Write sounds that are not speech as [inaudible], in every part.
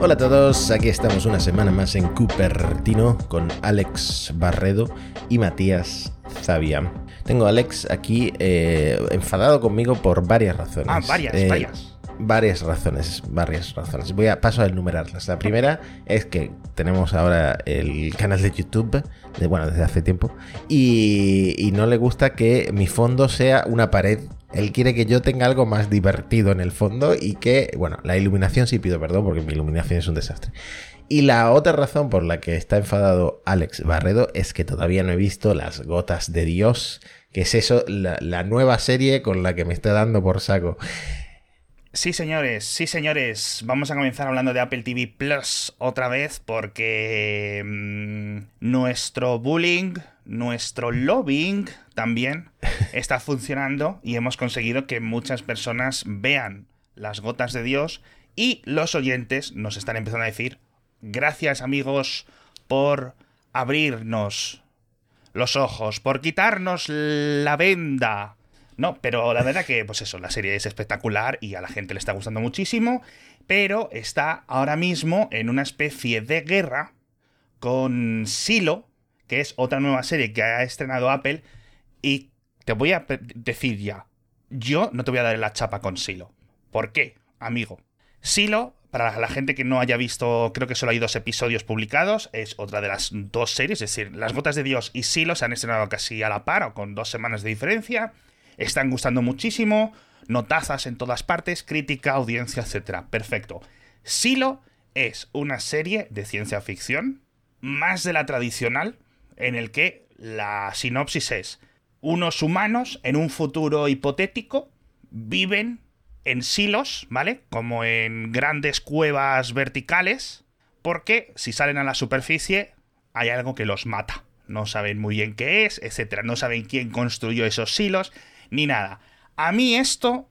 Hola a todos, aquí estamos una semana más en Cupertino con Alex Barredo y Matías Zavia. Tengo a Alex aquí eh, enfadado conmigo por varias razones. Ah, varias, Eh, varias. Varias razones, varias razones. Voy a paso a enumerarlas. La primera es que tenemos ahora el canal de YouTube, de, bueno, desde hace tiempo, y, no le gusta que mi fondo sea una pared. Él quiere que yo tenga algo más divertido en el fondo y que, bueno, la iluminación sí pido perdón porque mi iluminación es un desastre. Y la otra razón por la que está enfadado Alex Barredo es que todavía no he visto Las Gotas de Dios, que es eso, la, la nueva serie con la que me está dando por saco. Sí, señores, sí, señores. Vamos a comenzar hablando de Apple TV Plus otra vez porque mm, nuestro bullying, nuestro lobbying también [laughs] está funcionando y hemos conseguido que muchas personas vean las gotas de Dios y los oyentes nos están empezando a decir gracias amigos por abrirnos los ojos, por quitarnos la venda. No, pero la verdad que, pues eso, la serie es espectacular y a la gente le está gustando muchísimo, pero está ahora mismo en una especie de guerra con Silo, que es otra nueva serie que ha estrenado Apple, y te voy a decir ya, yo no te voy a dar la chapa con Silo. ¿Por qué, amigo? Silo, para la gente que no haya visto, creo que solo hay dos episodios publicados, es otra de las dos series, es decir, Las Gotas de Dios y Silo se han estrenado casi a la par o con dos semanas de diferencia, están gustando muchísimo, notazas en todas partes, crítica, audiencia, etc. Perfecto. Silo es una serie de ciencia ficción, más de la tradicional, en el que la sinopsis es unos humanos en un futuro hipotético viven en silos, ¿vale? Como en grandes cuevas verticales, porque si salen a la superficie hay algo que los mata. No saben muy bien qué es, etcétera. No saben quién construyó esos silos, ni nada. A mí esto,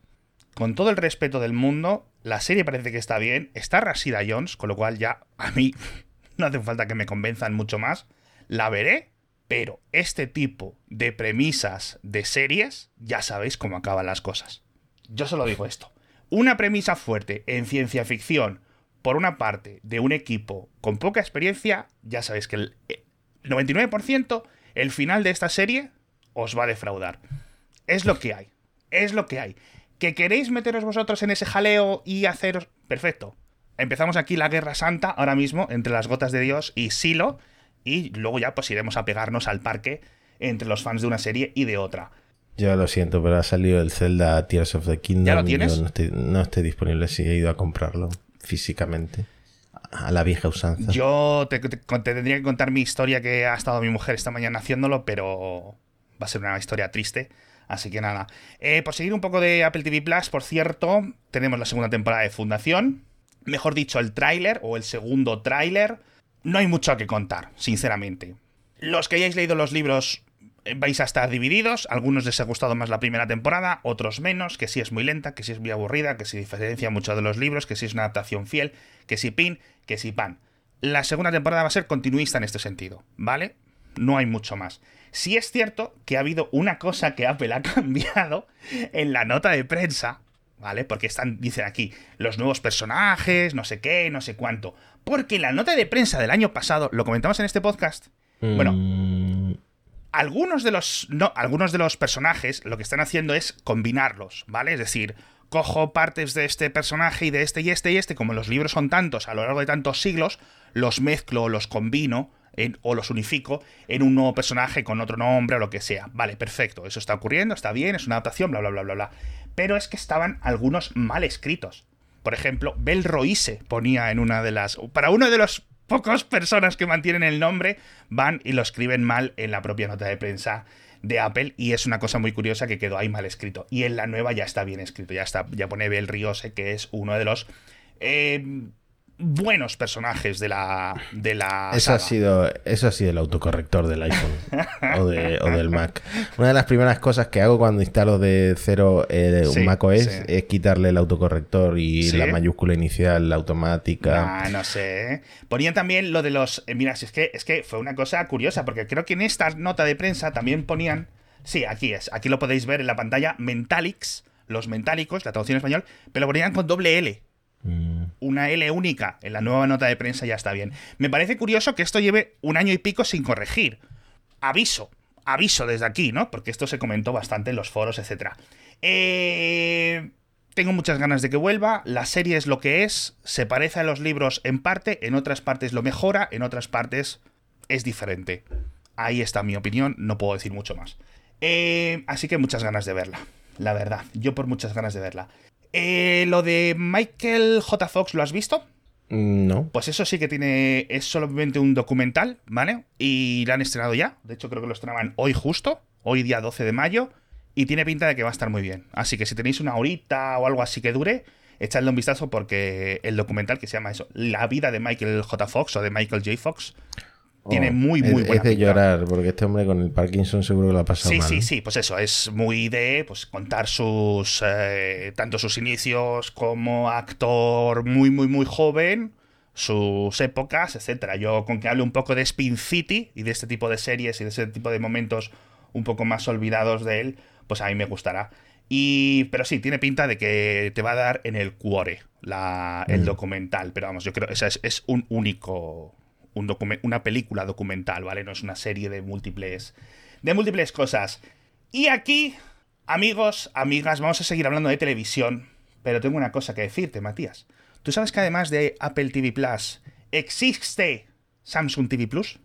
con todo el respeto del mundo, la serie parece que está bien. Está Rashida Jones, con lo cual ya a mí [laughs] no hace falta que me convenzan mucho más. La veré, pero este tipo de premisas de series, ya sabéis cómo acaban las cosas. Yo solo digo esto. Una premisa fuerte en ciencia ficción, por una parte, de un equipo con poca experiencia, ya sabéis que el eh, 99%, el final de esta serie os va a defraudar. Es lo que hay. Es lo que hay. ¿Que queréis meteros vosotros en ese jaleo y haceros... Perfecto. Empezamos aquí la guerra santa ahora mismo entre las gotas de Dios y Silo. Y luego ya pues iremos a pegarnos al parque entre los fans de una serie y de otra. Yo lo siento, pero ha salido el Zelda Tears of the Kingdom. ¿Ya lo tienes? no estoy, no estoy disponible si he ido a comprarlo físicamente. A la vieja usanza. Yo te, te- te tendría que contar mi historia que ha estado mi mujer esta mañana haciéndolo, pero va a ser una historia triste. Así que nada. Eh, por seguir un poco de Apple TV Plus, por cierto, tenemos la segunda temporada de Fundación. Mejor dicho, el tráiler o el segundo tráiler. No hay mucho que contar, sinceramente. Los que hayáis leído los libros eh, vais a estar divididos. Algunos les ha gustado más la primera temporada, otros menos, que sí es muy lenta, que sí es muy aburrida, que se diferencia mucho de los libros, que sí es una adaptación fiel, que sí pin, que sí pan. La segunda temporada va a ser continuista en este sentido, ¿vale? No hay mucho más. Sí es cierto que ha habido una cosa que Apple ha [laughs] cambiado en la nota de prensa, ¿vale? Porque están, dicen aquí, los nuevos personajes, no sé qué, no sé cuánto. Porque en la nota de prensa del año pasado, lo comentamos en este podcast, bueno, Mm, algunos de los no, algunos de los personajes lo que están haciendo es combinarlos, ¿vale? Es decir, cojo partes de este personaje y de este y este y este, como los libros son tantos a lo largo de tantos siglos, los mezclo, los combino o los unifico en un nuevo personaje con otro nombre o lo que sea. Vale, perfecto, eso está ocurriendo, está bien, es una adaptación, bla bla bla bla bla. Pero es que estaban algunos mal escritos. Por ejemplo, Bel Roise ponía en una de las. Para uno de los pocos personas que mantienen el nombre, van y lo escriben mal en la propia nota de prensa de Apple. Y es una cosa muy curiosa que quedó ahí mal escrito. Y en la nueva ya está bien escrito. Ya está, ya pone Bel Riose, que es uno de los. eh, buenos personajes de la. De la Eso ha, sido, eso ha sido el autocorrector del iPhone o, de- o del Mac. Una de las primeras cosas que hago cuando instalo de cero eh, Sí, un Mac OS sí. es quitarle el autocorrector y ¿Sí? la mayúscula inicial, la automática. Ah, no sé. ¿eh? Ponían también lo de los. eh, mira, si es que, es que fue una cosa curiosa, porque creo que en esta nota de prensa también ponían. Sí, aquí es. Aquí lo podéis ver en la pantalla. Mentalics, los mentálicos, la traducción en español, pero lo ponían con doble L. Mm. Una L única en la nueva nota de prensa ya está bien. Me parece curioso que esto lleve un año y pico sin corregir. Aviso, aviso desde aquí, ¿no? Porque esto se comentó bastante en los foros, etc. Eh, tengo muchas ganas de que vuelva. La serie es lo que es. Se parece a los libros en parte, en otras partes lo mejora, en otras partes es diferente. Ahí está mi opinión, no puedo decir mucho más. Eh, así que muchas ganas de verla, la verdad. Yo por muchas ganas de verla. Eh, lo de Michael J. Fox, ¿lo has visto? No. Pues eso sí que tiene. Es solamente un documental, ¿vale? Y lo han estrenado ya. De hecho, creo que lo estrenaban hoy justo. Hoy, día 12 de mayo. Y tiene pinta de que va a estar muy bien. Así que si tenéis una horita o algo así que dure, echadle un vistazo porque el documental que se llama eso, La vida de Michael J. Fox o de Michael J. Fox, tiene oh, muy, muy buena Es de llorar, porque este hombre con el Parkinson seguro que lo ha pasado sí, mal. Sí, sí, sí, pues eso, es muy de pues, contar sus. Eh, tanto sus inicios como actor muy, muy, muy joven, sus épocas, etcétera. Yo, con que hable un poco de Spin City y de este tipo de series y de ese tipo de momentos un poco más olvidados de él, pues a mí me gustará. Y, pero sí, tiene pinta de que te va a dar en el cuore la, el mm. documental. Pero vamos, yo creo que es, es un único. Un una película documental, ¿vale? No es una serie de múltiples. de múltiples cosas. Y aquí, amigos, amigas, vamos a seguir hablando de televisión. Pero tengo una cosa que decirte, Matías. ¿Tú sabes que además de Apple TV Plus, existe Samsung TV Plus?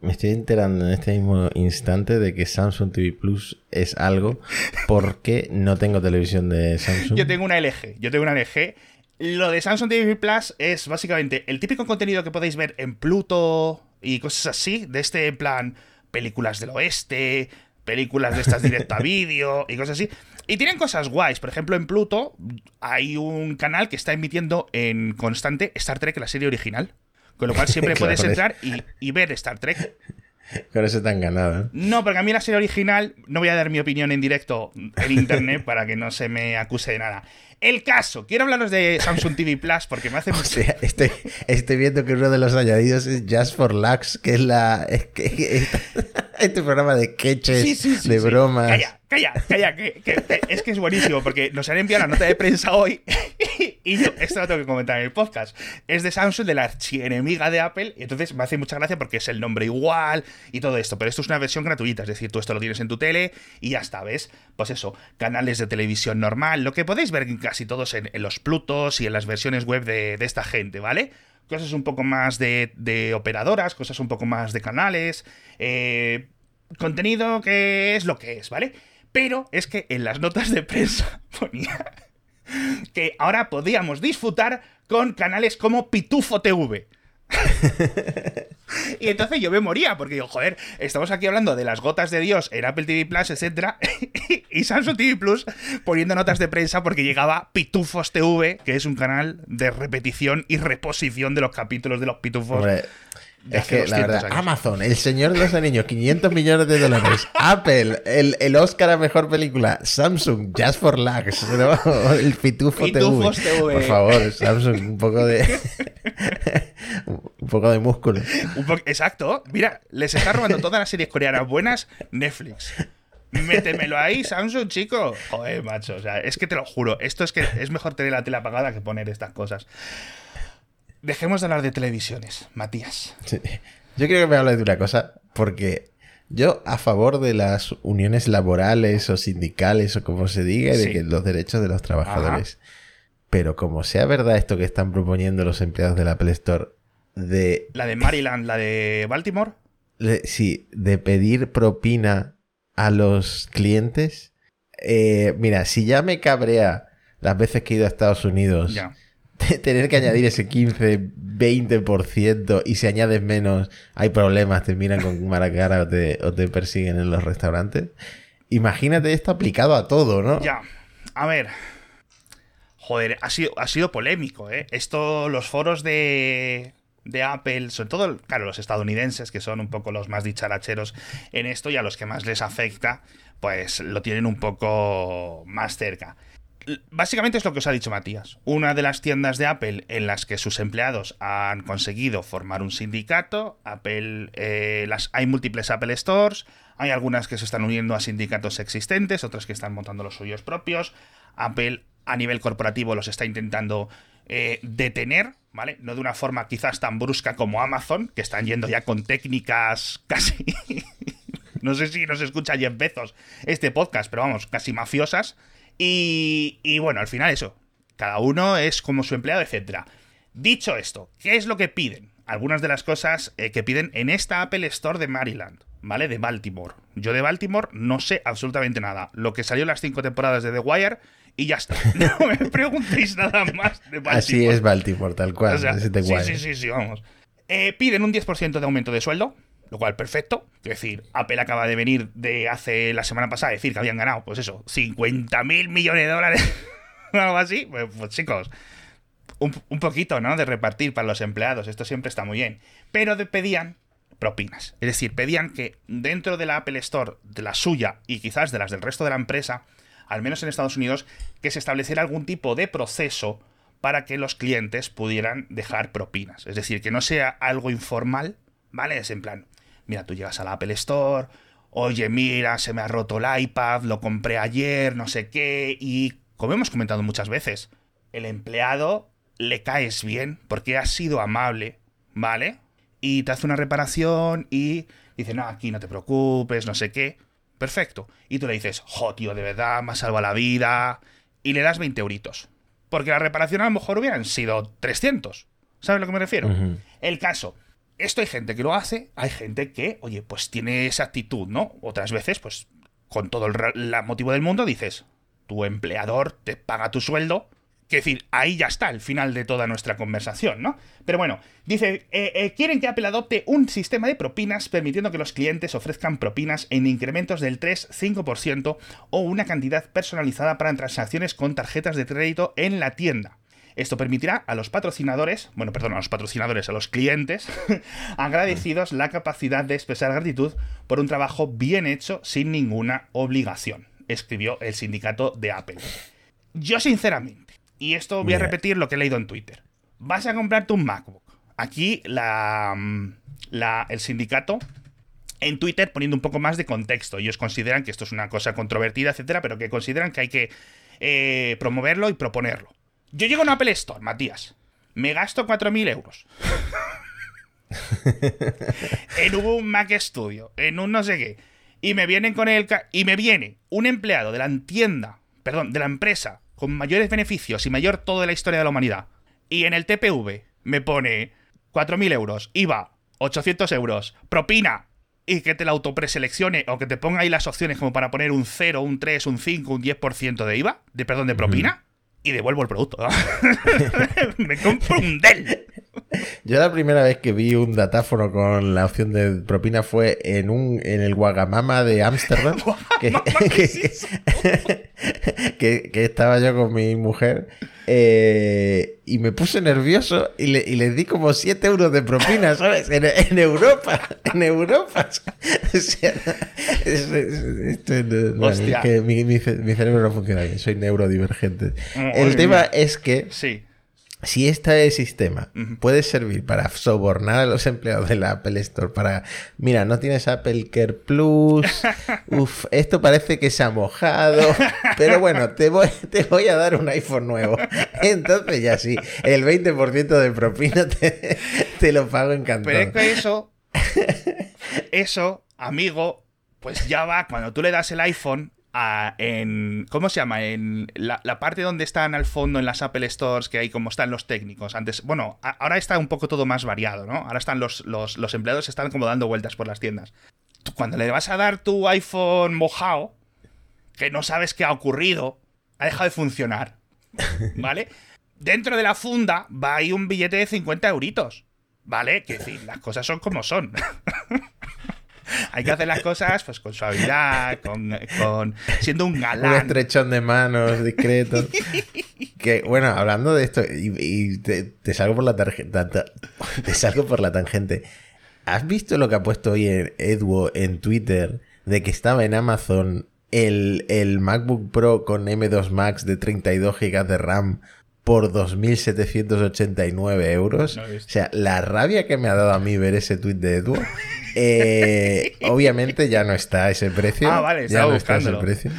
Me estoy enterando en este mismo instante de que Samsung TV Plus es algo porque no tengo televisión de Samsung. [laughs] Yo tengo una LG, yo tengo una LG. Lo de Samsung TV Plus es básicamente el típico contenido que podéis ver en Pluto y cosas así, de este plan películas del oeste, películas de estas directa a [laughs] vídeo y cosas así. Y tienen cosas guays. Por ejemplo, en Pluto hay un canal que está emitiendo en constante Star Trek, la serie original. Con lo cual siempre [laughs] puedes entrar y, ver Star Trek. [laughs] Con eso te han ganado. ¿eh? No, porque a mí la serie original, no voy a dar mi opinión en directo en internet para que no se me acuse de nada. El caso, quiero hablaros de Samsung TV Plus porque me hace. O sea, estoy, estoy, viendo que uno de los añadidos es Just for Lux, que es la. [laughs] que, este programa de sketches, de bromas. Calla, calla, calla, es que es buenísimo porque nos han enviado la nota de prensa hoy [laughs] y yo, esto lo tengo que comentar en el podcast. Es de Samsung, de la archienemiga de Apple, y entonces me hace mucha gracia porque es el nombre igual y todo esto. Pero esto es una versión gratuita, es decir, tú esto lo tienes en tu tele y ya está, ¿ves? Pues eso, canales de televisión normal, lo que podéis ver casi todos en, los Plutos y en las versiones web de, esta gente, ¿vale? Cosas un poco más de, de operadoras, cosas un poco más de canales, eh, contenido que es lo que es, ¿vale? Pero es que en las notas de prensa [laughs] ponía que ahora podíamos disfrutar con canales como Pitufo TV. [laughs] y entonces yo me moría, porque digo, joder, estamos aquí hablando de las gotas de Dios en Apple TV Plus, etc. [laughs] y Samsung TV Plus poniendo notas de prensa porque llegaba Pitufos TV, que es un canal de repetición y reposición de los capítulos de los Pitufos. Es que la verdad, Amazon, El Señor de los Anillos, 500 millones de dólares. [laughs] Apple, el, el, Oscar a mejor película. Samsung, Just for Lags. [laughs] El Pitufo TV. Por favor, Samsung, un poco de. [laughs] un poco de músculo. exacto. Mira, les está robando todas las series coreanas buenas Netflix. Métemelo ahí, Samsung, chico. Joder, macho. O sea, es que te lo juro. Esto es que es mejor tener la tele apagada que poner estas cosas. Dejemos de hablar de televisiones, Matías. Yo quiero que me hables de una cosa, porque yo a favor de las uniones laborales o sindicales o como se diga, y de que los derechos de los trabajadores. Pero como sea verdad esto que están proponiendo los empleados de la Apple Store de... La de Maryland, la de Baltimore. sí, de pedir propina a los clientes. Eh, mira, si ya me cabrea las veces que he ido a Estados Unidos ya [laughs] tener que añadir ese 15, 20% y si añades menos hay problemas, te miran con [laughs] mala cara o te, o te persiguen en los restaurantes. Imagínate esto aplicado a todo, ¿no? Ya. A ver. Joder, ha sido, ha sido polémico, ¿eh? Esto, los foros de, de Apple, sobre todo, claro, los estadounidenses, que son un poco los más dicharacheros en esto y a los que más les afecta, pues lo tienen un poco más cerca básicamente es lo que os ha dicho Matías. Una de las tiendas de Apple en las que sus empleados han conseguido formar un sindicato. Apple, eh, hay múltiples Apple Stores. Hay algunas que se están uniendo a sindicatos existentes, otras que están montando los suyos propios. Apple a nivel corporativo los está intentando eh, detener, ¿vale? No de una forma quizás tan brusca como Amazon, que están yendo ya con técnicas [laughs] casi... no sé si nos escucha Jeff Bezos este podcast, pero vamos, casi mafiosas. Y, y bueno, al final eso. Cada uno es como su empleado, etcétera. Dicho esto, ¿qué es lo que piden? Algunas de las cosas eh, que piden en esta Apple Store de Maryland, ¿vale? De Baltimore. Yo de Baltimore no sé absolutamente nada. Lo que salió en las cinco temporadas de The Wire y ya está. [laughs] No me preguntéis nada más de Baltimore. Así es Baltimore, tal cual. O sea, es The sí, sí, sí, sí, vamos. Eh, piden un 10% de aumento de sueldo, lo cual perfecto. Es decir, Apple acaba de venir de hace la semana pasada decir que habían ganado, pues eso, 50 mil millones de dólares [laughs] algo así. Pues, pues, chicos, un, un poquito, ¿no? De repartir para los empleados, esto siempre está muy bien. Pero pedían propinas. Es decir, pedían que dentro de la Apple Store, de la suya y quizás de las del resto de la empresa, al menos en Estados Unidos, que se estableciera algún tipo de proceso para que los clientes pudieran dejar propinas. Es decir, que no sea algo informal, ¿vale? Es en plan, mira, tú llegas a la Apple Store, oye, mira, se me ha roto el iPad, lo compré ayer, no sé qué, y como hemos comentado muchas veces, el empleado le caes bien porque has sido amable, ¿vale? Y te hace una reparación y dice, no, aquí no te preocupes, no sé qué. Perfecto. Y tú le dices, jo, tío, de verdad, me has salvado la vida. Y le das 20 euritos. Porque la reparación a lo mejor hubieran sido 300. ¿Sabes a lo que me refiero? El caso. Esto hay gente que lo hace, hay gente que, oye, pues tiene esa actitud, ¿no? Otras veces, pues, con todo el la motivo del mundo, dices, tu empleador te paga tu sueldo. Que decir, ahí ya está el final de toda nuestra conversación, ¿no? Pero bueno, dice, eh, eh, quieren que Apple adopte un sistema de propinas permitiendo que los clientes ofrezcan propinas en incrementos del 3-5% o una cantidad personalizada para transacciones con tarjetas de crédito en la tienda. Esto permitirá a los patrocinadores, bueno, perdón, a los patrocinadores, a los clientes, [laughs] agradecidos la capacidad de expresar gratitud por un trabajo bien hecho sin ninguna obligación, escribió el sindicato de Apple. Yo sinceramente, y esto voy a repetir lo que he leído en Twitter, vas a comprarte un MacBook. Aquí la, mm, la- el sindicato en Twitter poniendo un poco más de contexto. Ellos consideran que esto es una cosa controvertida, etcétera, pero que consideran que hay que eh, promoverlo y proponerlo. Yo llego a una Apple Store, Matías. Me gasto 4.000 euros. [laughs] en un Mac Studio, en un no sé qué. Y me vienen con el. ca- Y me viene un empleado de la tienda, perdón, de la empresa, con mayores beneficios y mayor todo de la historia de la humanidad. Y en el TPV me pone 4.000 euros, IVA, 800 euros, propina. Y que te la autopreseleccione o que te ponga ahí las opciones como para poner un 0, un 3, un 5, un 10% de IVA, de perdón, de propina. Y devuelvo el producto. [laughs] me compro un Dell. Yo la primera vez que vi un datáfono con la opción de propina fue en un en el Wagamama de Ámsterdam. [laughs] que, ¿qué [laughs] es que- [laughs] que- que estaba yo con mi mujer eh, y me puse nervioso y le, y le di como 7 euros de propina, ¿sabes? En, en Europa, en Europa. O sea, es- es- esto no- es que mi, mi ce- mi cerebro no funciona bien, soy neurodivergente. Madre El tema es que Sí. Si este sistema puede servir para sobornar a los [laughs] empleados de la Apple Store para, mira, no tienes Apple Care Plus, [laughs] uf, esto parece que se ha mojado, pero bueno, te voy, te voy a dar un iPhone nuevo. [laughs] Entonces ya sí, el 20% de propina te, te lo pago encantado. Pero es que eso, eso, amigo, pues ya va cuando tú le das el iPhone a- en. ¿Cómo se llama? En la, la parte donde están al fondo en las Apple Stores, que hay como están los técnicos. Antes, bueno, a- ahora está un poco todo más variado, ¿no? Ahora están los, los, los empleados están como dando vueltas por las tiendas. Tú, cuando le vas a dar tu iPhone mojado, que no sabes qué ha ocurrido, ha dejado de funcionar. [laughs] ¿Vale? Dentro de la funda va ahí un billete de 50 euritos. ¿Vale? Que decir, las cosas son como son. [laughs] Hay que hacer las cosas pues con suavidad, con, con siendo un Un galán. estrechón de manos discreto. [laughs] que bueno, hablando de esto, y, y te, te salgo por la tarjeta. Te salgo por la tangente. ¿Has visto lo que ha puesto hoy en Edwo en Twitter de que estaba en Amazon el, el MacBook Pro con M2 Max de 32 GB de RAM por 2.789 euros? No o sea, la rabia que me ha dado a mí ver ese tweet de Edwo. eh, obviamente ya no está ese precio. Ah, vale, ya no está a ese buscándolo. precio.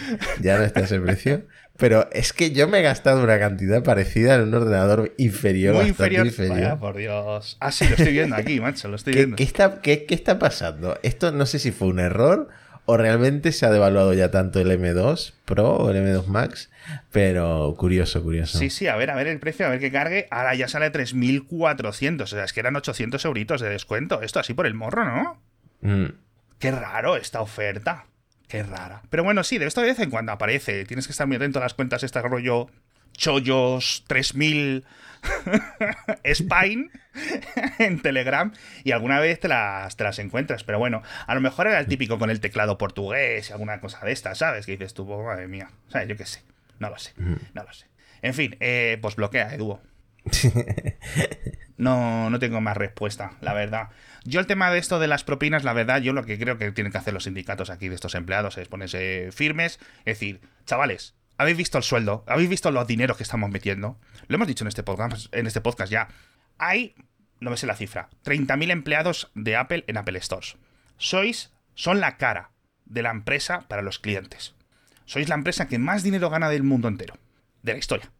Ya no está ese precio. Pero es que yo me he gastado una cantidad parecida en un ordenador inferior. Muy inferior. inferior. por Dios. Ah, sí, lo estoy viendo aquí, macho, lo estoy viendo. ¿Qué está, qué, ¿Qué está pasando? Esto no sé si fue un error o realmente se ha devaluado ya tanto el M2 Pro o el M2 Max, pero curioso, curioso. Sí, sí, a ver, a ver el precio, a ver que cargue. Ahora ya sale 3.400, o sea, es que eran 800 euritos de descuento. Esto así por el morro, ¿no? Mm. Qué raro esta oferta. Qué rara. Pero bueno, sí, de esto de vez en cuando aparece. Tienes que estar muy atento a las cuentas, este rollo chollos 3000 [laughs] Spine en Telegram y alguna vez te las, te las encuentras. Pero bueno, a lo mejor era el típico con el teclado portugués y alguna cosa de estas, ¿sabes? Que dices tú, oh, madre mía. O sea, yo qué sé. No lo sé. No lo sé. En fin, eh, pues bloquea, Edu. [laughs] No, no tengo más respuesta, la verdad. Yo el tema de esto de las propinas, la verdad, yo lo que creo que tienen que hacer los sindicatos aquí de estos empleados es ponerse firmes, es decir, chavales, habéis visto el sueldo, habéis visto los dineros que estamos metiendo. Lo hemos dicho en este podcast, en este podcast ya. Hay, no me sé la cifra, 30.000 empleados de Apple en Apple Stores. Sois, son la cara de la empresa para los clientes. Sois la empresa que más dinero gana del mundo entero, de la historia.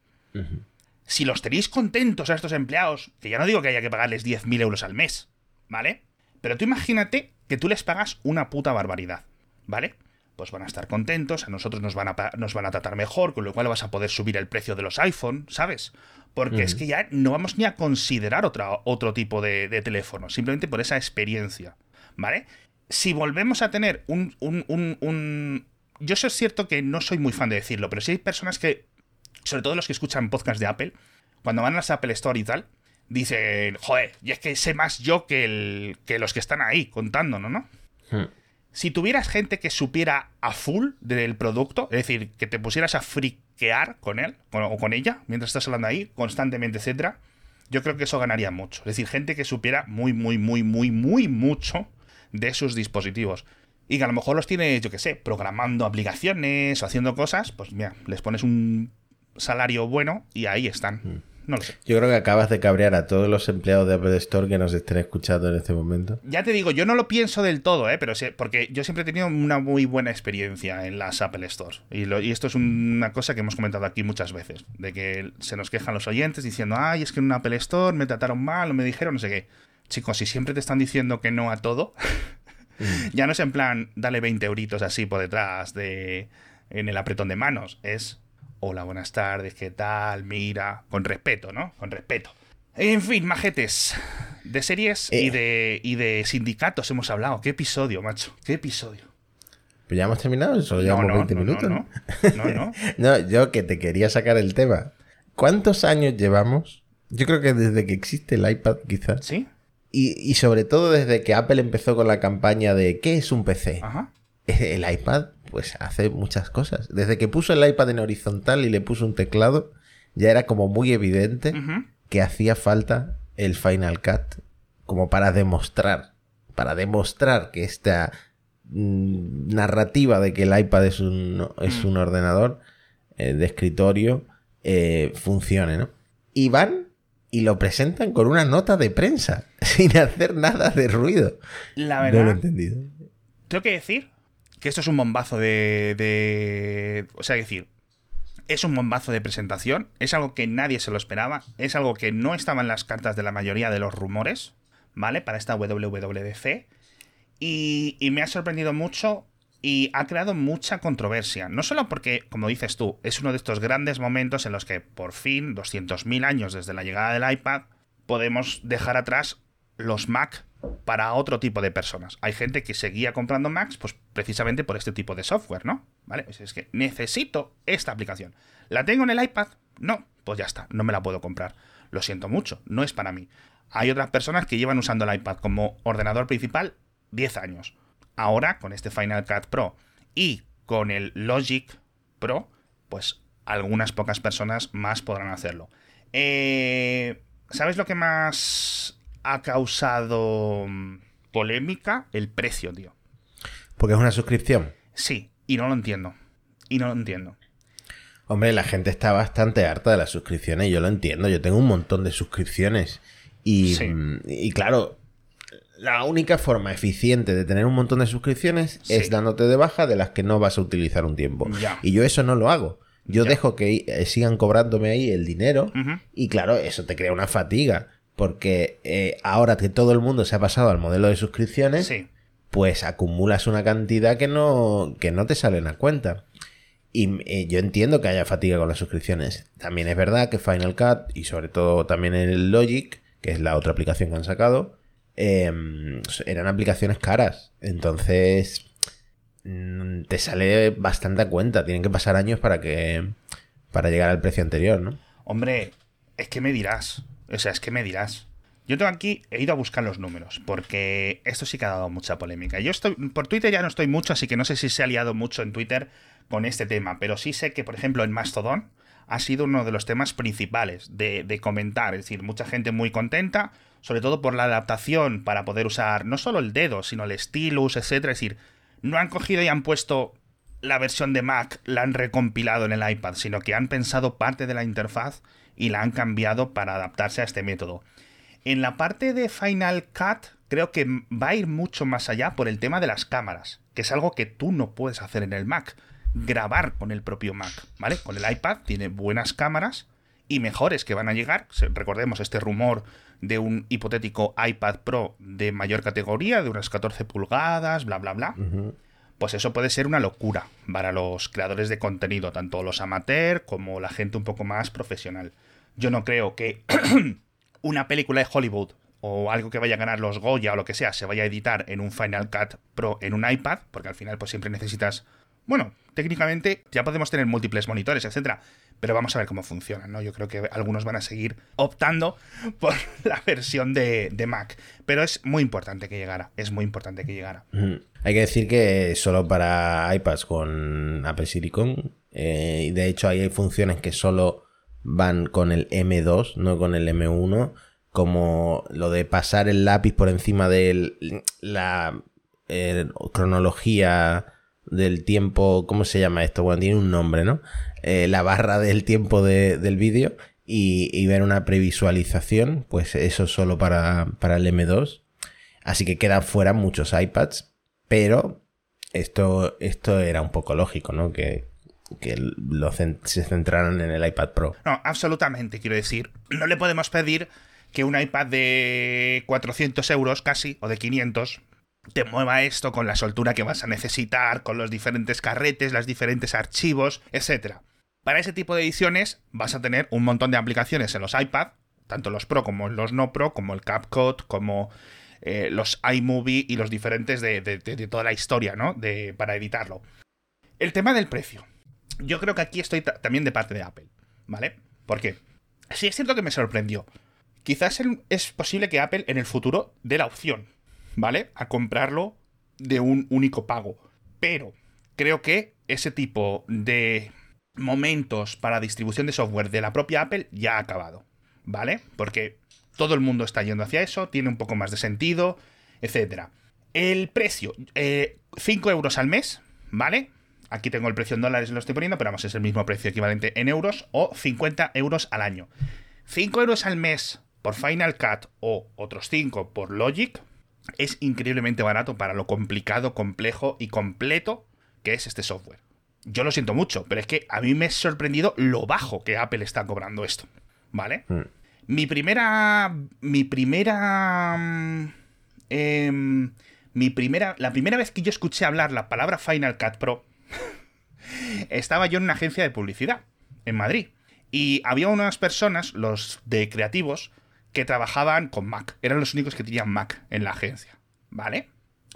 Si los tenéis contentos a estos empleados, que ya no digo que haya que pagarles 10.000 euros al mes, ¿vale? Pero tú imagínate que tú les pagas una puta barbaridad, ¿vale? Pues van a estar contentos, a nosotros nos van a, nos van a tratar mejor, con lo cual vas a poder subir el precio de los iPhone, ¿sabes? Porque es que ya no vamos ni a considerar otra, otro tipo de, teléfono, simplemente por esa experiencia, ¿vale? Si volvemos a tener un, un, un, un... Yo eso es cierto que no soy muy fan de decirlo, pero si hay personas que, sobre todo los que escuchan podcast de Apple, cuando van a las Apple Store y tal, dicen, joder, y es que sé más yo que, el, que los que están ahí contándonos, ¿no? Hmm si tuvieras gente que supiera a full del producto, es decir, que te pusieras a friquear con él o con ella mientras estás hablando ahí constantemente, etcétera, yo creo que eso ganaría mucho. Es decir, gente que supiera muy, muy, muy, muy, muy mucho de sus dispositivos. Y que a lo mejor los tiene, yo qué sé, programando aplicaciones o haciendo cosas, pues mira, les pones un salario bueno y ahí están. Mm. No lo sé. Yo creo que acabas de cabrear a todos los empleados de Apple Store que nos estén escuchando en este momento. Ya te digo, yo no lo pienso del todo, ¿eh? Pero sí, porque yo siempre he tenido una muy buena experiencia en las Apple Stores. Y, y esto es una cosa que hemos comentado aquí muchas veces. De que se nos quejan los oyentes diciendo, ay, es que en una Apple Store me trataron mal o me dijeron no sé qué. Chicos, si siempre te están diciendo que no a todo, mm. [laughs] ya no es en plan, dale 20 euritos así por detrás de en el apretón de manos. Es hola, buenas tardes, ¿qué tal? Mira, con respeto, ¿no? Con respeto. En fin, majetes. De series y, eh. de, y de sindicatos hemos hablado. ¿Qué episodio, macho? ¿Qué episodio? Pues ya hemos terminado, solo llevamos 20 minutos. No, no, no. [laughs] no, yo que te quería sacar el tema. ¿Cuántos años llevamos? Yo creo que desde que existe el iPad, quizás. Sí. Y, y sobre todo desde que Apple empezó con la campaña de ¿qué es un PC? Ajá. El iPad pues hace muchas cosas. Desde que puso el iPad en horizontal y le puso un teclado, ya era como muy evidente que hacía falta el Final Cut como para demostrar, para demostrar que esta mm, narrativa de que el iPad es un, es mm. un ordenador eh, de escritorio eh, funcione, ¿no? Y van y lo presentan con una nota de prensa, [laughs] sin hacer nada de ruido. La verdad. No lo he entendido. Tengo que decir que esto es un bombazo de, O sea, decir, es un bombazo de presentación, es algo que nadie se lo esperaba, es algo que no estaba en las cartas de la mayoría de los rumores, ¿vale? Para esta WWDC. Y, y me ha sorprendido mucho y ha creado mucha controversia. No solo porque, como dices tú, es uno de estos grandes momentos en los que por fin, 200.000 años desde la llegada del iPad, podemos dejar atrás los Mac para otro tipo de personas. Hay gente que seguía comprando Macs, pues precisamente por este tipo de software, ¿no? ¿Vale? Pues es que necesito esta aplicación. ¿La tengo en el iPad? No, pues ya está, no me la puedo comprar. Lo siento mucho, no es para mí. Hay otras personas que llevan usando el iPad como ordenador principal 10 años. Ahora, con este Final Cut Pro y con el Logic Pro, pues algunas pocas personas más podrán hacerlo. Eh, ¿Sabes lo que más ha causado mm, polémica el precio, tío. Porque es una suscripción. Sí, y no lo entiendo. Y no lo entiendo. Hombre, la gente está bastante harta de las suscripciones, yo lo entiendo. Yo tengo un montón de suscripciones. Y, mm, y claro, la única forma eficiente de tener un montón de suscripciones es dándote de baja de las que no vas a utilizar un tiempo. Y yo eso no lo hago. Yo dejo que eh, sigan cobrándome ahí el dinero y claro, eso te crea una fatiga. Porque eh, ahora que todo el mundo se ha pasado al modelo de suscripciones, pues acumulas una cantidad que no, que no te salen a cuenta. Y eh, yo entiendo que haya fatiga con las suscripciones. También es verdad que Final Cut y sobre todo también el Logic, que es la otra aplicación que han sacado, em, eran aplicaciones caras. Entonces mm, te sale bastante a cuenta. Tienen que pasar años para que para llegar al precio anterior, ¿no? Hombre, es que me dirás. O sea, es que me dirás. Yo tengo aquí, he ido a buscar los números, porque esto sí que ha dado mucha polémica. Yo estoy, por Twitter ya no estoy mucho, así que no sé si se ha liado mucho en Twitter con este tema, pero sí sé que, por ejemplo, en Mastodon ha sido uno de los temas principales de, de comentar, es decir, mucha gente muy contenta, sobre todo por la adaptación para poder usar no solo el dedo, sino el stylus, etcétera, es decir, no han cogido y han puesto la versión de Mac, la han recompilado en el iPad, sino que han pensado parte de la interfaz y la han cambiado para adaptarse a este método. En la parte de Final Cut creo que va a ir mucho más allá por el tema de las cámaras, que es algo que tú no puedes hacer en el Mac. Grabar con el propio Mac, ¿vale? Con el iPad tiene buenas cámaras y mejores que van a llegar. Recordemos este rumor de un hipotético iPad Pro de mayor categoría, de unas 14 pulgadas, bla, bla, bla. Pues eso puede ser una locura para los creadores de contenido, tanto los amateurs como la gente un poco más profesional. Yo no creo que [clears throat] una película de Hollywood o algo que vaya a ganar los Goya o lo que sea se vaya a editar en un Final Cut Pro en un iPad, porque al final pues siempre necesitas, bueno, técnicamente ya podemos tener múltiples monitores, etcétera, pero vamos a ver cómo funciona, ¿no? Yo creo que algunos van a seguir optando [laughs] por la versión de, Mac, pero es muy importante que llegara, es muy importante que llegara. Hay que decir que solo para iPads con Apple Silicon, eh, de hecho hay funciones que solo van con el M2, no con el M1, como lo de pasar el lápiz por encima de la eh, cronología del tiempo, ¿cómo se llama esto? Bueno, tiene un nombre, ¿no? Eh, la barra del tiempo del vídeo y, ver una previsualización, pues eso solo para, para el M2. Así que quedan fuera muchos iPads, pero esto, esto era un poco lógico, ¿no? Que, que se centraran en el iPad Pro. No, absolutamente, quiero decir. No le podemos pedir que un iPad de 400 euros casi, o de 500, te mueva esto con la soltura que vas a necesitar, con los diferentes carretes, los diferentes archivos, etc. Para ese tipo de ediciones vas a tener un montón de aplicaciones en los iPad, tanto los Pro como los no Pro, como el CapCut, como eh, los iMovie y los diferentes de, toda la historia, ¿no? Para editarlo. El tema del precio yo creo que aquí estoy también de parte de Apple, ¿vale? Porque sí es cierto que me sorprendió. Quizás es posible que Apple en el futuro dé la opción, ¿vale? A comprarlo de un único pago. Pero creo que ese tipo de momentos para distribución de software de la propia Apple ya ha acabado, ¿vale? Porque todo el mundo está yendo hacia eso, tiene un poco más de sentido, etc. El precio, 5 eh, euros al mes, ¿vale? Aquí tengo el precio en dólares, lo estoy poniendo, pero vamos, es el mismo precio equivalente en euros o 50 euros al año. 5 euros al mes por Final Cut o otros 5 por Logic es increíblemente barato para lo complicado, complejo y completo que es este software. Yo lo siento mucho, pero es que a mí me ha sorprendido lo bajo que Apple está cobrando esto. ¿Vale? Mm. Mi primera. Mi primera. Em, mi primera. La primera vez que yo escuché hablar la palabra Final Cut Pro [laughs] estaba yo en una agencia de publicidad en Madrid. Y había unas personas, los de creativos, que trabajaban con Mac. Eran los únicos que tenían Mac en la agencia. ¿Vale?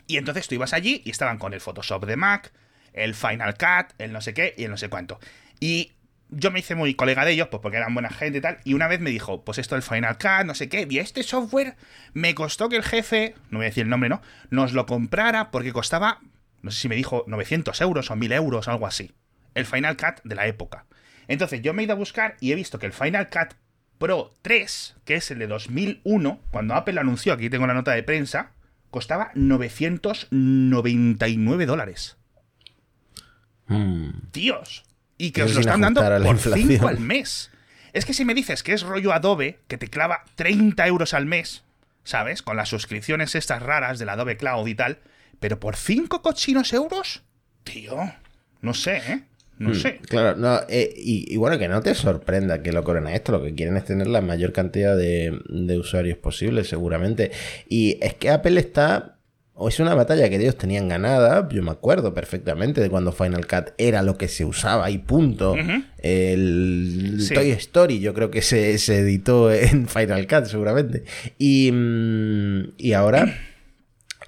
Y entonces tú ibas allí y estaban con el Photoshop de Mac, el Final Cut, el no sé qué y el no sé cuánto. Y yo me hice muy colega de ellos, pues porque eran buena gente y tal, y una vez me dijo, pues esto del Final Cut, no sé qué, y este software me costó que el jefe, no voy a decir el nombre, ¿no? Nos lo comprara porque costaba no sé si me dijo 900 euros o 1000 euros, algo así. El Final Cut de la época. Entonces yo me he ido a buscar y he visto que el Final Cut Pro 3, que es el de 2001, cuando Apple lo anunció, aquí tengo la nota de prensa, costaba 999 dólares. Hmm. Dios. Y que os lo están dando por 5 al mes. Es que si me dices que es rollo Adobe, que te clava 30 euros al mes, ¿sabes? Con las suscripciones estas raras del Adobe Cloud y tal, pero por 5 cochinos euros, tío, no sé, ¿eh? No Hmm, sé. Claro, no, eh, y, y bueno, que no te sorprenda que lo corren a esto. Lo que quieren es tener la mayor cantidad de, de usuarios posible, seguramente. Y es que Apple está. O es una batalla que ellos tenían ganada. Yo me acuerdo perfectamente de cuando Final Cut era lo que se usaba y punto. El Sí. Toy Story, yo creo que se, se editó en Final Cut, seguramente. Y, mm, y ahora.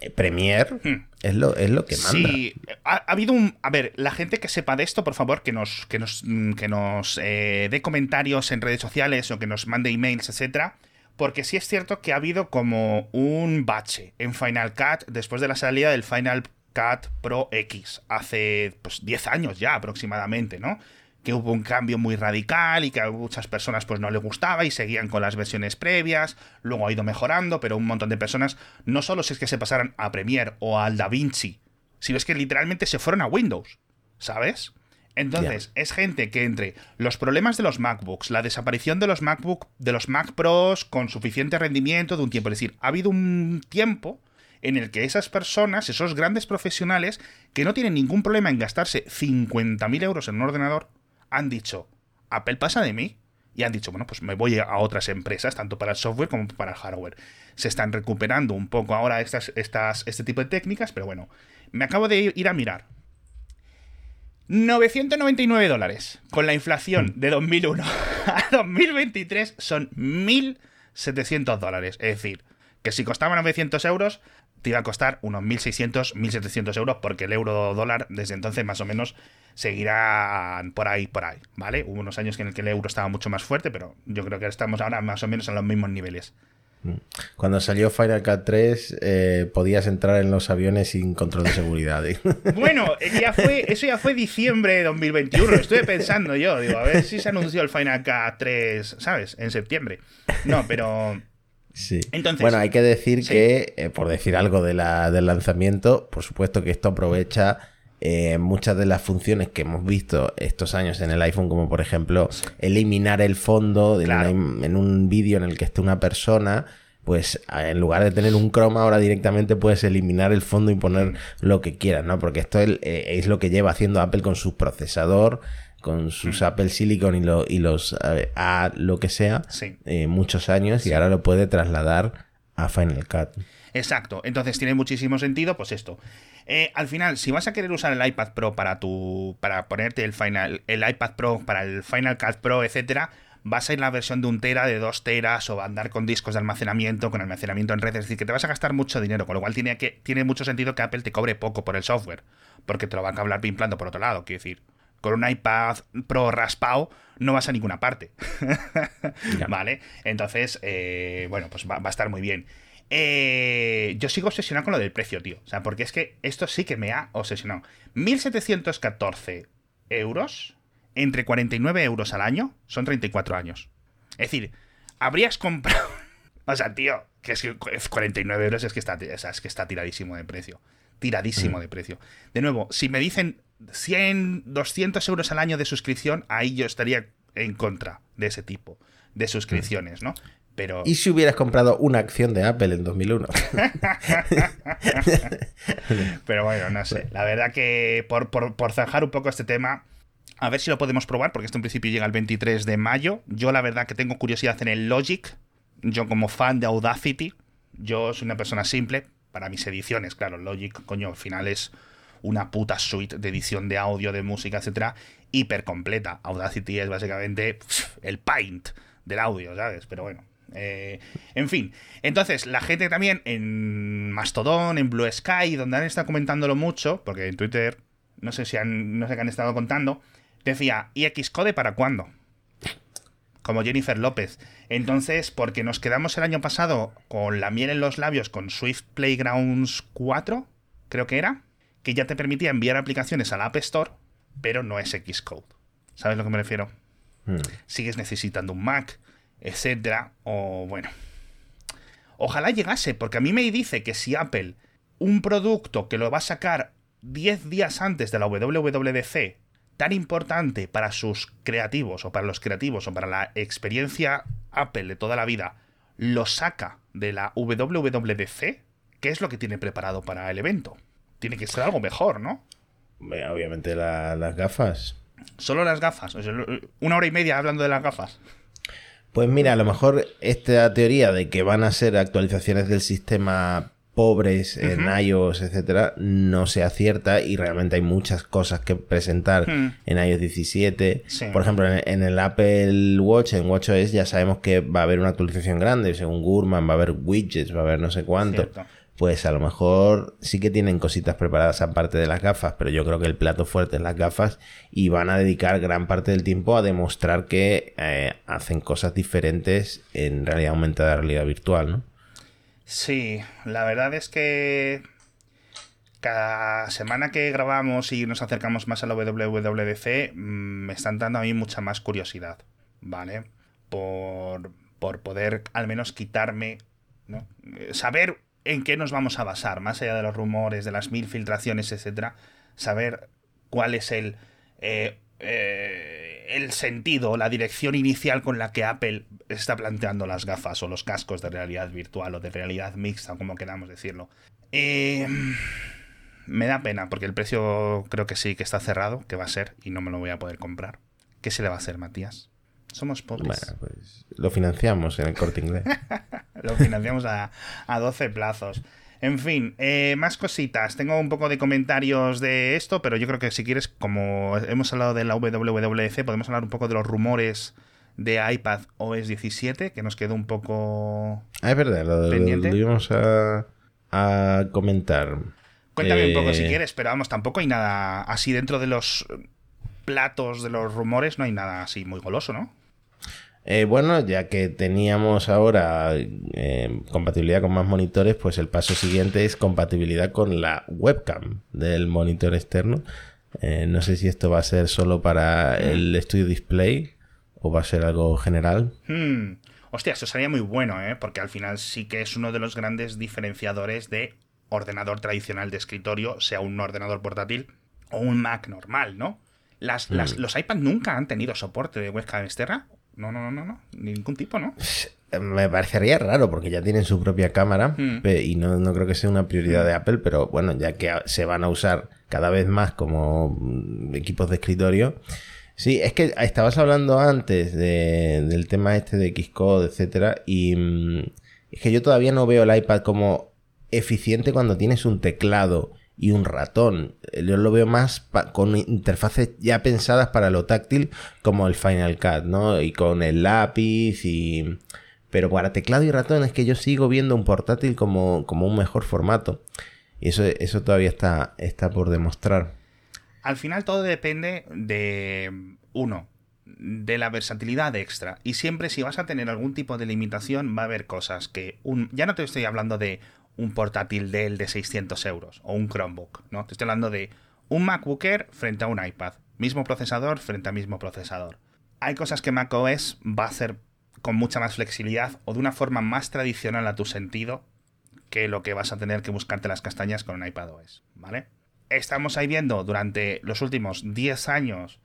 Premiere Hmm. es, lo, es lo que manda. Sí, ha, ha habido un... A ver, la gente que sepa de esto, por favor, que nos, que nos, mm, que nos eh, dé comentarios en redes sociales o que nos mande emails, etcétera. Porque sí es cierto que ha habido como un bache en Final Cut después de la salida del Final Cut Pro X, hace pues 10 años ya aproximadamente, ¿no? Que hubo un cambio muy radical y que a muchas personas pues no les gustaba y seguían con las versiones previas, luego ha ido mejorando, pero un montón de personas no solo si es que se pasaran a Premiere o al DaVinci, sino es que literalmente se fueron a Windows, ¿sabes? Entonces, es gente que entre los problemas de los MacBooks, la desaparición de los MacBook, de los Mac Pros con suficiente rendimiento de un tiempo, es decir, ha habido un tiempo en el que esas personas, esos grandes profesionales, que no tienen ningún problema en gastarse 50.000 euros en un ordenador, han dicho, Apple pasa de mí. Y han dicho, bueno, pues me voy a otras empresas, tanto para el software como para el hardware. Se están recuperando un poco ahora estas, estas, este tipo de técnicas, pero bueno, me acabo de ir a mirar. 999 dólares. Con la inflación de 2001 [laughs] a 2023 son 1.700 dólares. Es decir, que si costaba 900 euros, te iba a costar unos 1.600, 1.700 euros, porque el euro dólar desde entonces más o menos seguirá por ahí, por ahí, ¿vale? Hubo unos años en el que el euro estaba mucho más fuerte, pero yo creo que estamos ahora más o menos en los mismos niveles. Cuando salió Final Cut 3, eh, podías entrar en los aviones sin control de seguridad. ¿eh? [laughs] Bueno, eh, ya fue, eso ya fue diciembre de 2021. Estuve pensando yo, digo, a ver si se anunció el Final Cut 3, ¿sabes? En septiembre. No, pero. Sí. Entonces- bueno, hay que decir Sí. que, eh, por decir algo de la, del lanzamiento, por supuesto que esto aprovecha eh, muchas de las funciones que hemos visto estos años en el iPhone, como por ejemplo eliminar el fondo de Claro. una im- en un vídeo en el que esté una persona. Pues en lugar de tener un croma, ahora directamente puedes eliminar el fondo y poner lo que quieras, ¿no? Porque esto es, eh, es lo que lleva haciendo Apple con su procesador, con sus Apple Silicon y, lo- y los A, lo que sea, Sí. eh, muchos años y ahora lo puede trasladar a Final Cut. Exacto. Entonces tiene muchísimo sentido, pues esto. Eh, al final, si vas a querer usar el iPad Pro para tu. para ponerte el Final. el iPad Pro para el Final Cut Pro, etcétera, vas a ir la versión de un tera, de dos teras, o a andar con discos de almacenamiento, con almacenamiento en red. Es decir, que te vas a gastar mucho dinero, con lo cual tiene, que, tiene mucho sentido que Apple te cobre poco por el software. Porque te lo van a hablar pimplando por otro lado, quiero decir. Con un iPad Pro raspado no vas a ninguna parte. [laughs] ¿Vale? Entonces, eh, bueno, pues va, va a estar muy bien. Eh, yo sigo obsesionado con lo del precio, tío. O sea, porque es que esto sí que me ha obsesionado. 1.714 euros entre 49 euros al año son 34 años. Es decir, habrías comprado... [laughs] O sea, tío, que es que 49 euros es que está, o sea, es que está tiradísimo de precio. Tiradísimo de precio. De nuevo, si me dicen 100, 200 euros al año de suscripción, ahí yo estaría en contra de ese tipo de suscripciones, ¿no? Pero... ¿Y si hubieras comprado una acción de Apple en 2001? [laughs] Pero bueno, no sé. La verdad que por, por, por zanjar un poco este tema, a ver si lo podemos probar, porque esto en principio llega el 23 de mayo. Yo la verdad que tengo curiosidad en el Logic. Yo como fan de Audacity, yo soy una persona simple. Para mis ediciones, claro, Logic, coño, al final es una puta suite de edición de audio, de música, etcétera, hiper completa. Audacity es básicamente el paint del audio, ¿sabes? Pero bueno. Eh, en fin, entonces la gente también en Mastodon, en Blue Sky, donde han estado comentándolo mucho, porque en Twitter, no sé si han, no sé qué han estado contando, decía, ¿y Xcode para cuándo? Como Jennifer López. Entonces, porque nos quedamos el año pasado con la miel en los labios con Swift Playgrounds 4, creo que era, que ya te permitía enviar aplicaciones al App Store, pero no es Xcode. ¿Sabes a lo que me refiero? Hmm. Sigues necesitando un Mac, etcétera, o bueno. Ojalá llegase, porque a mí me dice que si Apple, un producto que lo va a sacar 10 días antes de la WWDC, tan importante para sus creativos, o para los creativos, o para la experiencia Apple de toda la vida, lo saca de la WWDC, ¿qué es lo que tiene preparado para el evento? Tiene que ser algo mejor, ¿no? Obviamente la- las gafas. Solo las gafas. una hora y media hablando de las gafas. Pues mira, a lo mejor esta teoría de que van a ser actualizaciones del sistema pobres en iOS, etcétera, no se acierta y realmente hay muchas cosas que presentar hmm. en iOS 17. Por ejemplo, en, el Apple Watch, en WatchOS, ya sabemos que va a haber una actualización grande. Según Gurman, va a haber widgets, va a haber no sé cuánto. Pues a lo mejor sí que tienen cositas preparadas aparte de las gafas, pero yo creo que el plato fuerte es las gafas y van a dedicar gran parte del tiempo a demostrar que eh, hacen cosas diferentes en realidad aumentada realidad virtual, ¿no? Sí, la verdad es que cada semana que grabamos y nos acercamos más a la WWDC, mm, me están dando a mí mucha más curiosidad, ¿vale? Por, por poder al menos quitarme, ¿no? Eh, saber en qué nos vamos a basar, más allá de los rumores, de las mil filtraciones, etcétera, saber cuál es el eh, eh, el sentido, la dirección inicial con la que Apple está planteando las gafas o los cascos de realidad virtual o de realidad mixta, como queramos decirlo. Eh, me da pena porque el precio creo que sí que está cerrado, que va a ser, y no me lo voy a poder comprar. ¿Qué se le va a hacer, Matías? Somos pobres. Pues lo financiamos en el corte inglés. [laughs] lo financiamos a, a 12 plazos. En fin, eh, más cositas. Tengo un poco de comentarios de esto, pero yo creo que si quieres, como hemos hablado de la WWDC, podemos hablar un poco de los rumores de iPad OS 17, que nos quedó un poco. Ah, es verdad, lo, pendiente. lo, íbamos a, a, comentar. Cuéntame un poco si eh, quieres, pero vamos, tampoco hay nada así dentro de los platos de los rumores, no hay nada así muy goloso, ¿no? Eh, bueno, ya que teníamos ahora eh, compatibilidad con más monitores, pues el paso siguiente es compatibilidad con la webcam del monitor externo. Eh, no sé si esto va a ser solo para el Studio Display o va a ser algo general. Hmm. Hostia, eso sería muy bueno, ¿eh? porque al final sí que es uno de los grandes diferenciadores de ordenador tradicional de escritorio, sea un ordenador portátil o un Mac normal, ¿no? Las, las, hmm. los iPad nunca han tenido soporte de webcam externa no, no, no, no, ningún tipo, ¿no? Me parecería raro porque ya tienen su propia cámara hmm. y no, creo que sea una prioridad de Apple, pero bueno, ya que se van a usar cada vez más como mm, equipos de escritorio. Sí, es que estabas hablando antes del tema este de Xcode, etcétera, y mm, es que yo todavía no veo el iPad como eficiente cuando tienes un teclado y un ratón. Yo lo veo más con interfaces ya pensadas para lo táctil como el Final Cut, ¿no? Y con el lápiz y... Pero para teclado y ratón es que yo sigo viendo un portátil como, como un mejor formato. Y eso, eso todavía está, está por demostrar. Al final todo depende de, uno, de la versatilidad extra. Y siempre si vas a tener algún tipo de limitación va a haber cosas que... Un, ya no te estoy hablando de un portátil Dell de 600 euros o un Chromebook, ¿no? Te estoy hablando de un MacBook frente a un iPad, mismo procesador frente a mismo procesador. Hay cosas que macOS va a hacer con mucha más flexibilidad o de una forma más tradicional a tu sentido que lo que vas a tener que buscarte las castañas con un iPad OS, ¿vale? Estamos ahí viendo durante los últimos 10 años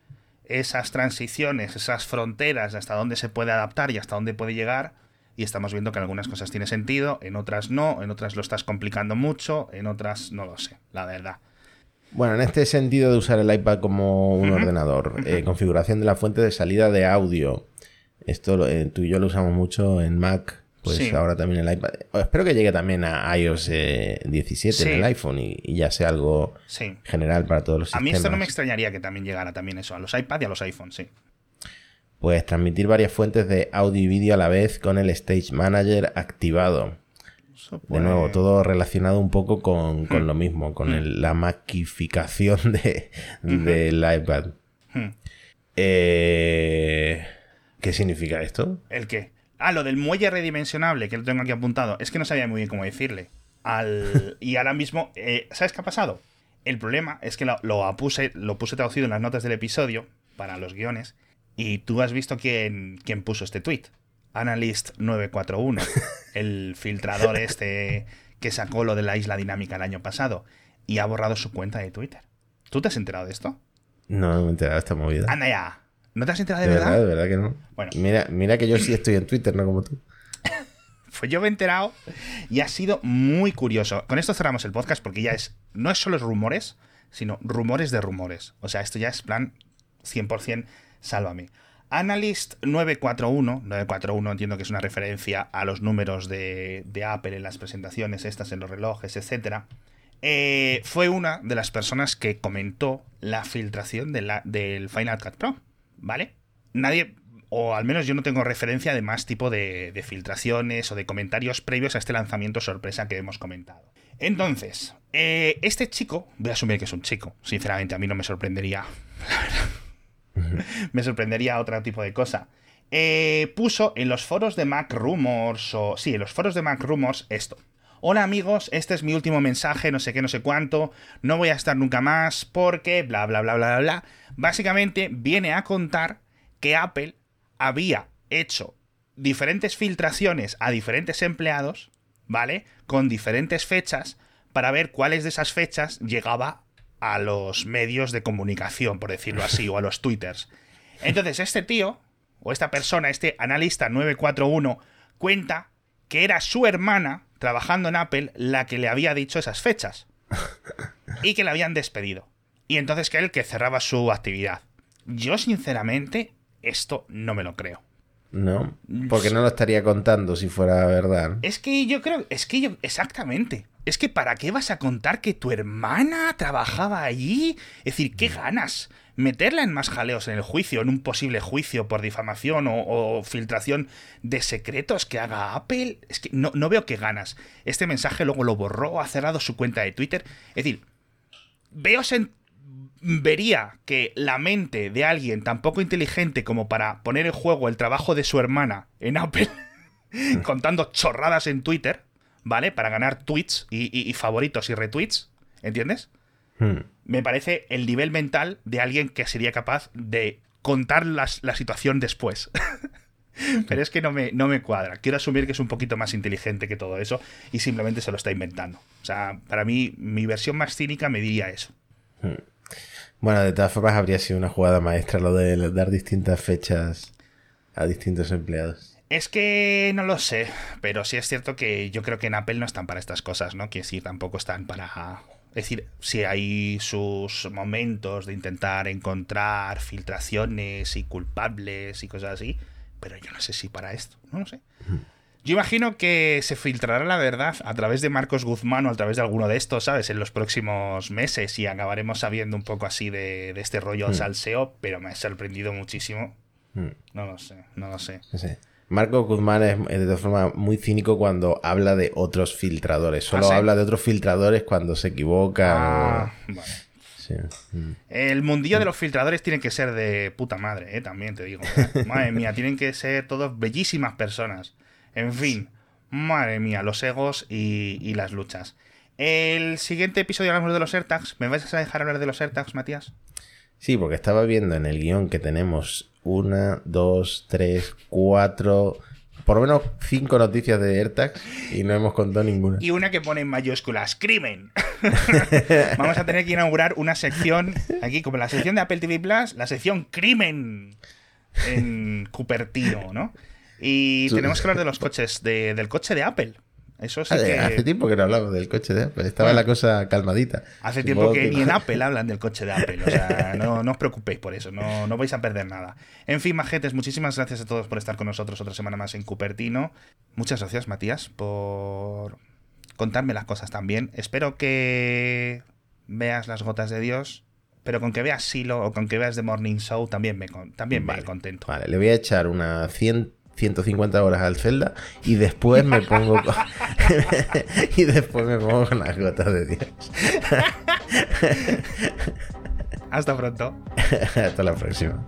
esas transiciones, esas fronteras hasta dónde se puede adaptar y hasta dónde puede llegar y estamos viendo que en algunas cosas tiene sentido, en otras no, en otras lo estás complicando mucho, en otras no lo sé, la verdad. Bueno, en este sentido de usar el iPad como un ordenador, eh, configuración de la fuente de salida de audio. Esto eh, tú y yo lo usamos mucho en Mac, pues ahora también el iPad. Espero que llegue también a iOS 17 en el iPhone y, ya sea algo general para todos los sistemas. A mí esto no me extrañaría que también llegara también eso, a los iPad y a los iPhones, sí pues transmitir varias fuentes de audio y vídeo a la vez con el Stage Manager activado. De nuevo, todo relacionado un poco con, hmm. lo mismo, con la maquificación de, del iPad. Hmm. Eh, ¿Qué significa esto? ¿El qué? Ah, lo del muelle redimensionable, que lo tengo aquí apuntado. Es que no sabía muy bien cómo decirle. Al... y ahora mismo, eh, ¿sabes qué ha pasado? El problema es que lo, lo, puse, lo puse traducido en las notas del episodio para los guiones y tú has visto quién, quién puso este tweet. Analyst941, [laughs] el filtrador este que sacó lo de la isla dinámica el año pasado y ha borrado su cuenta de Twitter. ¿Tú te has enterado de esto? No, no me he enterado de esta movida. Anda ya. ¿No te has enterado de, verdad? De verdad que no. Bueno. Mira, mira que yo sí estoy en Twitter, no como tú. [laughs] pues yo me he enterado y ha sido muy curioso. Con esto cerramos el podcast porque ya es. No es solo rumores, sino rumores de rumores. O sea, esto ya es plan 100% sálvame. Analyst 941, 941 entiendo que es una referencia a los números de, Apple en las presentaciones, estas en los relojes, etc. Eh, fue una de las personas que comentó la filtración de la, del Final Cut Pro, ¿vale? Nadie, o al menos yo no tengo referencia de más tipo de, filtraciones o de comentarios previos a este lanzamiento sorpresa que hemos comentado. Entonces, eh, este chico, voy a asumir que es un chico, sinceramente a mí no me sorprendería, [laughs] la verdad [laughs] me sorprendería otro tipo de cosa. Eh, puso en los foros de Mac Rumors, o sí, en los foros de Mac Rumors esto. Hola amigos, este es mi último mensaje, no sé qué, no sé cuánto, no voy a estar nunca más porque bla, bla, bla, bla, bla, bla. Básicamente viene a contar que Apple había hecho diferentes filtraciones a diferentes empleados, ¿vale? Con diferentes fechas para ver cuáles de esas fechas llegaba a los medios de comunicación, por decirlo así, o a los twitters. Entonces, este tío, o esta persona, este analista 941, cuenta que era su hermana, trabajando en Apple, la que le había dicho esas fechas. Y que le habían despedido. Y entonces que él que cerraba su actividad. Yo, sinceramente, esto no me lo creo. No, porque no lo estaría contando si fuera verdad. Es que yo creo, es que yo, exactamente es que ¿para qué vas a contar que tu hermana trabajaba allí? Es decir, ¿qué ganas? Meterla en más jaleos en el juicio, en un posible juicio por difamación o, filtración de secretos que haga Apple. Es que no, no, veo qué ganas. Este mensaje luego lo borró, ha cerrado su cuenta de Twitter. Es decir, veo vería que la mente de alguien tan poco inteligente como para poner en juego el trabajo de su hermana en Apple, [laughs] contando chorradas en Twitter, ¿vale? Para ganar tweets y, favoritos y retweets, ¿entiendes? Hmm. Me parece el nivel mental de alguien que sería capaz de contar la situación después. [laughs] Pero es que no me, no me cuadra. Quiero asumir que es un poquito más inteligente que todo eso y simplemente se lo está inventando. O sea, para mí, mi versión más cínica me diría eso. Hmm. Bueno, de todas formas, habría sido una jugada maestra lo de dar distintas fechas a distintos empleados. Es que no lo sé, pero sí es cierto que yo creo que en Apple no están para estas cosas, ¿no? Quiere decir, tampoco están para... Es decir, si hay sus momentos de intentar encontrar filtraciones y culpables y cosas así, pero yo no sé si para esto, no lo sé. Yo imagino que se filtrará la verdad a través de Marcos Guzmán o a través de alguno de estos, ¿sabes? En los próximos meses y acabaremos sabiendo un poco así de, este rollo salseo, pero me ha sorprendido muchísimo. No lo sé, no lo sé. Sí. Marco Guzmán es de todas formas muy cínico cuando habla de otros filtradores. Solo ¿Ah, habla de otros filtradores cuando se equivoca. Ah, mm. El mundillo de los filtradores tiene que ser de puta madre, ¿eh? también te digo. ¿eh? [laughs] Madre mía, tienen que ser todos bellísimas personas. En fin, madre mía, los egos y, y las luchas. El siguiente episodio hablamos de los AirTags. ¿Me vais a dejar hablar de los AirTags, Matías? Sí, porque estaba viendo en el guion que tenemos una, dos, tres, cuatro, por lo menos cinco noticias de AirTags y no hemos contado ninguna. Y una que pone en mayúsculas, crimen. [laughs] Vamos a tener que inaugurar una sección aquí, como la sección de Apple TV Plus, la sección crimen en Cupertino, ¿no? Y tenemos que hablar de los coches, del coche de Apple. Eso sí hace, hace tiempo que no hablamos del coche de Apple. Estaba la cosa calmadita. Hace tiempo que, ni en Apple hablan del coche de Apple. O sea, [laughs] no, os preocupéis por eso. No, no vais a perder nada. En fin, majetes, muchísimas gracias a todos por estar con nosotros otra semana más en Cupertino. Muchas gracias, Matías, por contarme las cosas también. Espero que veas las gotas de Dios. Pero con que veas Silo o con que veas The Morning Show también me, también me contento. Vale, le voy a echar una 100 150 horas al Zelda y después me pongo con... [laughs] y después me pongo con las gotas de Dios. Hasta pronto. [laughs] Hasta la próxima.